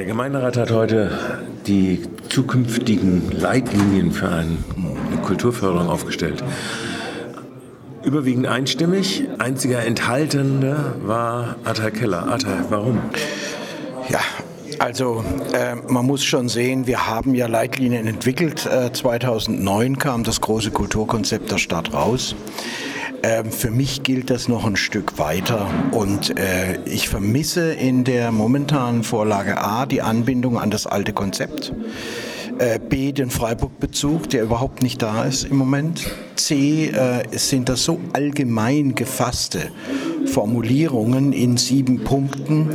Der Gemeinderat hat heute die zukünftigen Leitlinien für eine Kulturförderung aufgestellt. Überwiegend einstimmig, einziger Enthaltender war Atta Keller. Atta, warum? Ja, also äh, man muss schon sehen, wir haben ja Leitlinien entwickelt. Äh, 2009 kam das große Kulturkonzept der Stadt raus. Ähm, für mich gilt das noch ein Stück weiter und äh, ich vermisse in der momentanen Vorlage A die Anbindung an das alte Konzept. Äh, B, den Freiburg-Bezug, der überhaupt nicht da ist im Moment. C, äh, sind das so allgemein gefasste Formulierungen in sieben Punkten,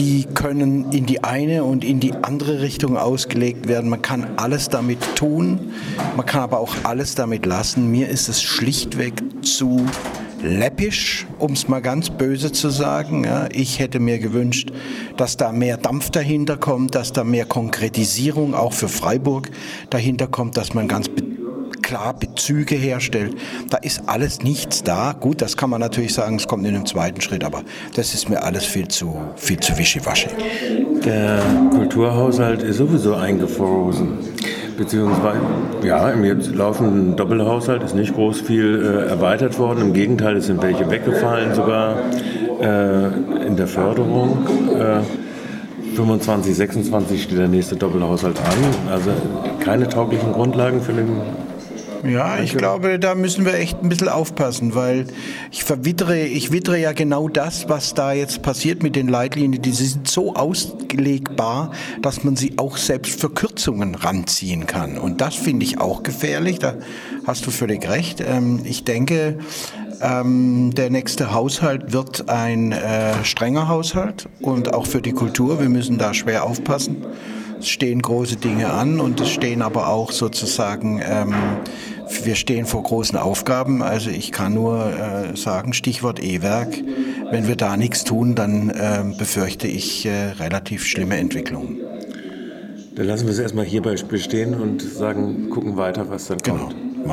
die können in die eine und in die andere Richtung ausgelegt werden. Man kann alles damit tun, man kann aber auch alles damit lassen. Mir ist es schlichtweg zu läppisch, um es mal ganz böse zu sagen. Ja, ich hätte mir gewünscht, dass da mehr Dampf dahinter kommt, dass da mehr Konkretisierung auch für Freiburg dahinter kommt, dass man ganz klar Bezüge herstellt. Da ist alles nichts da. Gut, das kann man natürlich sagen, es kommt in einem zweiten Schritt, aber das ist mir alles viel zu, viel zu wischiwaschi. Der Kulturhaushalt ist sowieso eingefroren. Beziehungsweise, ja, im jetzt laufenden Doppelhaushalt ist nicht groß viel äh, erweitert worden. Im Gegenteil, es sind welche weggefallen sogar äh, in der Förderung. Äh, 25, 26 steht der nächste Doppelhaushalt an. Also keine tauglichen Grundlagen für den ja, ich glaube, da müssen wir echt ein bisschen aufpassen, weil ich verwittere, ich wittere ja genau das, was da jetzt passiert mit den Leitlinien. Die sind so auslegbar, dass man sie auch selbst für Kürzungen ranziehen kann. Und das finde ich auch gefährlich. Da hast du völlig recht. Ähm, ich denke, ähm, der nächste Haushalt wird ein äh, strenger Haushalt und auch für die Kultur. Wir müssen da schwer aufpassen. Es stehen große Dinge an und es stehen aber auch sozusagen, ähm, wir stehen vor großen Aufgaben. Also ich kann nur äh, sagen, Stichwort E-Werk, wenn wir da nichts tun, dann äh, befürchte ich äh, relativ schlimme Entwicklungen. Dann lassen wir es erstmal hierbei bestehen und sagen, gucken weiter, was dann genau. kommt.